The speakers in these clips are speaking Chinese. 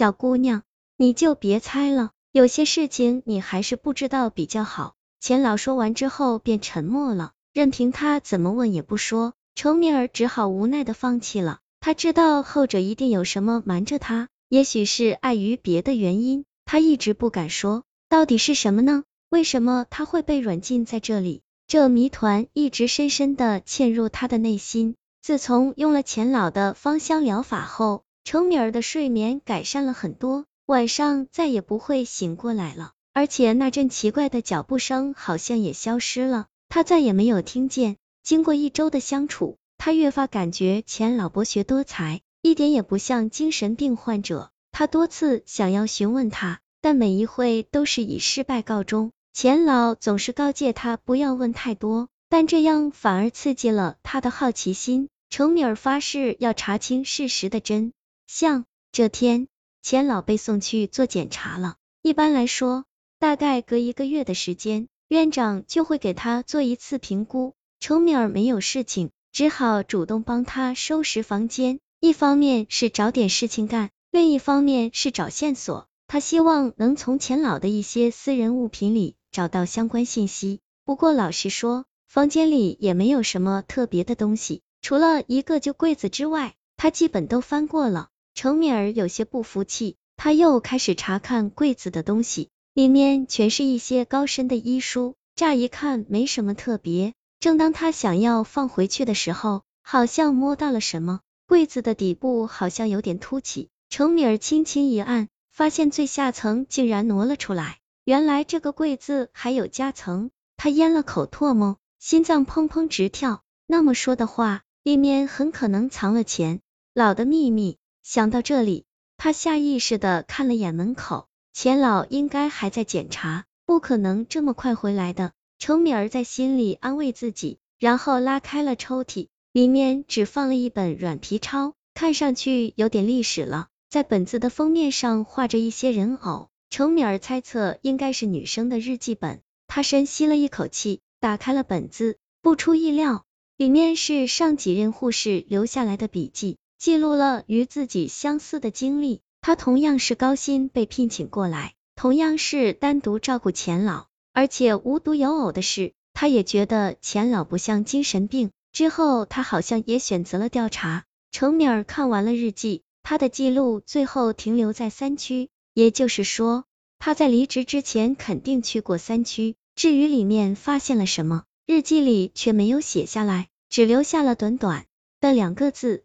小姑娘，你就别猜了，有些事情你还是不知道比较好。钱老说完之后便沉默了，任凭他怎么问也不说。程敏儿只好无奈的放弃了。他知道后者一定有什么瞒着他，也许是碍于别的原因，他一直不敢说。到底是什么呢？为什么他会被软禁在这里？这谜团一直深深的嵌入他的内心。自从用了钱老的芳香疗法后，程敏儿的睡眠改善了很多，晚上再也不会醒过来了，而且那阵奇怪的脚步声好像也消失了，他再也没有听见。经过一周的相处，他越发感觉钱老博学多才，一点也不像精神病患者。他多次想要询问他，但每一回都是以失败告终。钱老总是告诫他不要问太多，但这样反而刺激了他的好奇心。程米尔发誓要查清事实的真像。这天，钱老被送去做检查了。一般来说，大概隔一个月的时间，院长就会给他做一次评估。程米尔没有事情，只好主动帮他收拾房间。一方面是找点事情干，另一方面是找线索。他希望能从钱老的一些私人物品里。找到相关信息，不过老实说，房间里也没有什么特别的东西，除了一个旧柜子之外，他基本都翻过了。程敏儿有些不服气，他又开始查看柜子的东西，里面全是一些高深的医书，乍一看没什么特别。正当他想要放回去的时候，好像摸到了什么，柜子的底部好像有点凸起，程敏儿轻轻一按，发现最下层竟然挪了出来。原来这个柜子还有夹层，他咽了口唾沫，心脏砰砰直跳。那么说的话，里面很可能藏了钱老的秘密。想到这里，他下意识的看了眼门口，钱老应该还在检查，不可能这么快回来的。程敏儿在心里安慰自己，然后拉开了抽屉，里面只放了一本软皮抄，看上去有点历史了，在本子的封面上画着一些人偶。程敏儿猜测应该是女生的日记本，她深吸了一口气，打开了本子，不出意料，里面是上几任护士留下来的笔记，记录了与自己相似的经历。他同样是高薪被聘请过来，同样是单独照顾钱老，而且无独有偶的是，他也觉得钱老不像精神病。之后，他好像也选择了调查。程敏儿看完了日记，她的记录最后停留在三区。也就是说，他在离职之前肯定去过三区。至于里面发现了什么，日记里却没有写下来，只留下了短短的两个字：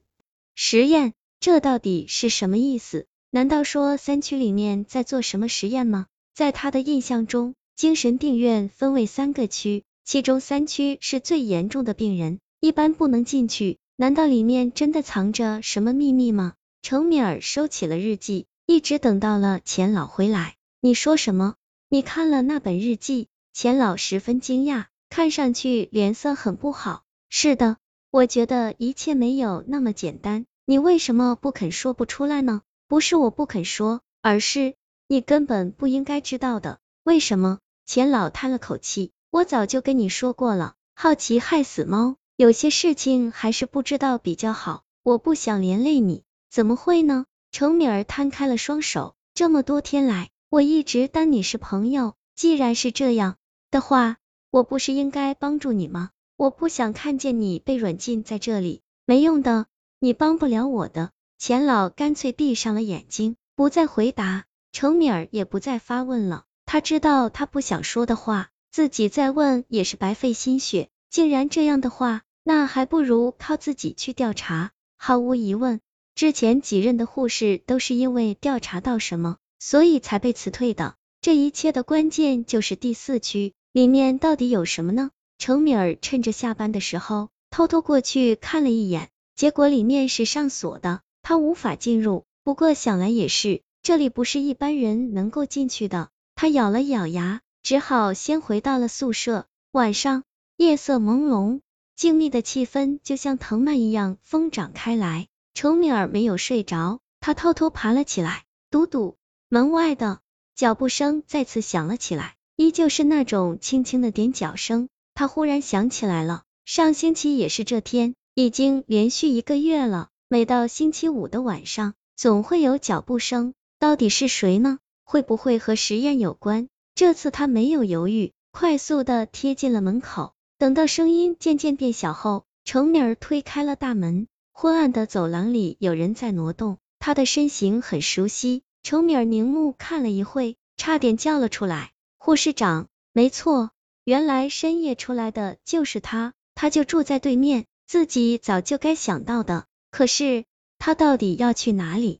实验。这到底是什么意思？难道说三区里面在做什么实验吗？在他的印象中，精神病院分为三个区，其中三区是最严重的病人，一般不能进去。难道里面真的藏着什么秘密吗？程米尔收起了日记。一直等到了钱老回来，你说什么？你看了那本日记？钱老十分惊讶，看上去脸色很不好。是的，我觉得一切没有那么简单。你为什么不肯说不出来呢？不是我不肯说，而是你根本不应该知道的。为什么？钱老叹了口气，我早就跟你说过了，好奇害死猫，有些事情还是不知道比较好。我不想连累你，怎么会呢？程敏儿摊开了双手，这么多天来，我一直当你是朋友。既然是这样的话，我不是应该帮助你吗？我不想看见你被软禁在这里，没用的，你帮不了我的。钱老干脆闭上了眼睛，不再回答。程敏儿也不再发问了，他知道他不想说的话，自己再问也是白费心血。既然这样的话，那还不如靠自己去调查。毫无疑问。之前几任的护士都是因为调查到什么，所以才被辞退的。这一切的关键就是第四区里面到底有什么呢？程敏儿趁着下班的时候偷偷过去看了一眼，结果里面是上锁的，他无法进入。不过想来也是，这里不是一般人能够进去的。他咬了咬牙，只好先回到了宿舍。晚上，夜色朦胧，静谧的气氛就像藤蔓一样疯长开来。程敏儿没有睡着，她偷偷爬了起来。嘟嘟，门外的脚步声再次响了起来，依旧是那种轻轻的踮脚声。他忽然想起来了，上星期也是这天，已经连续一个月了，每到星期五的晚上，总会有脚步声。到底是谁呢？会不会和实验有关？这次他没有犹豫，快速的贴近了门口。等到声音渐渐变小后，程敏儿推开了大门。昏暗的走廊里有人在挪动，他的身形很熟悉。程敏儿凝目看了一会，差点叫了出来：“护士长！”没错，原来深夜出来的就是他，他就住在对面，自己早就该想到的。可是他到底要去哪里？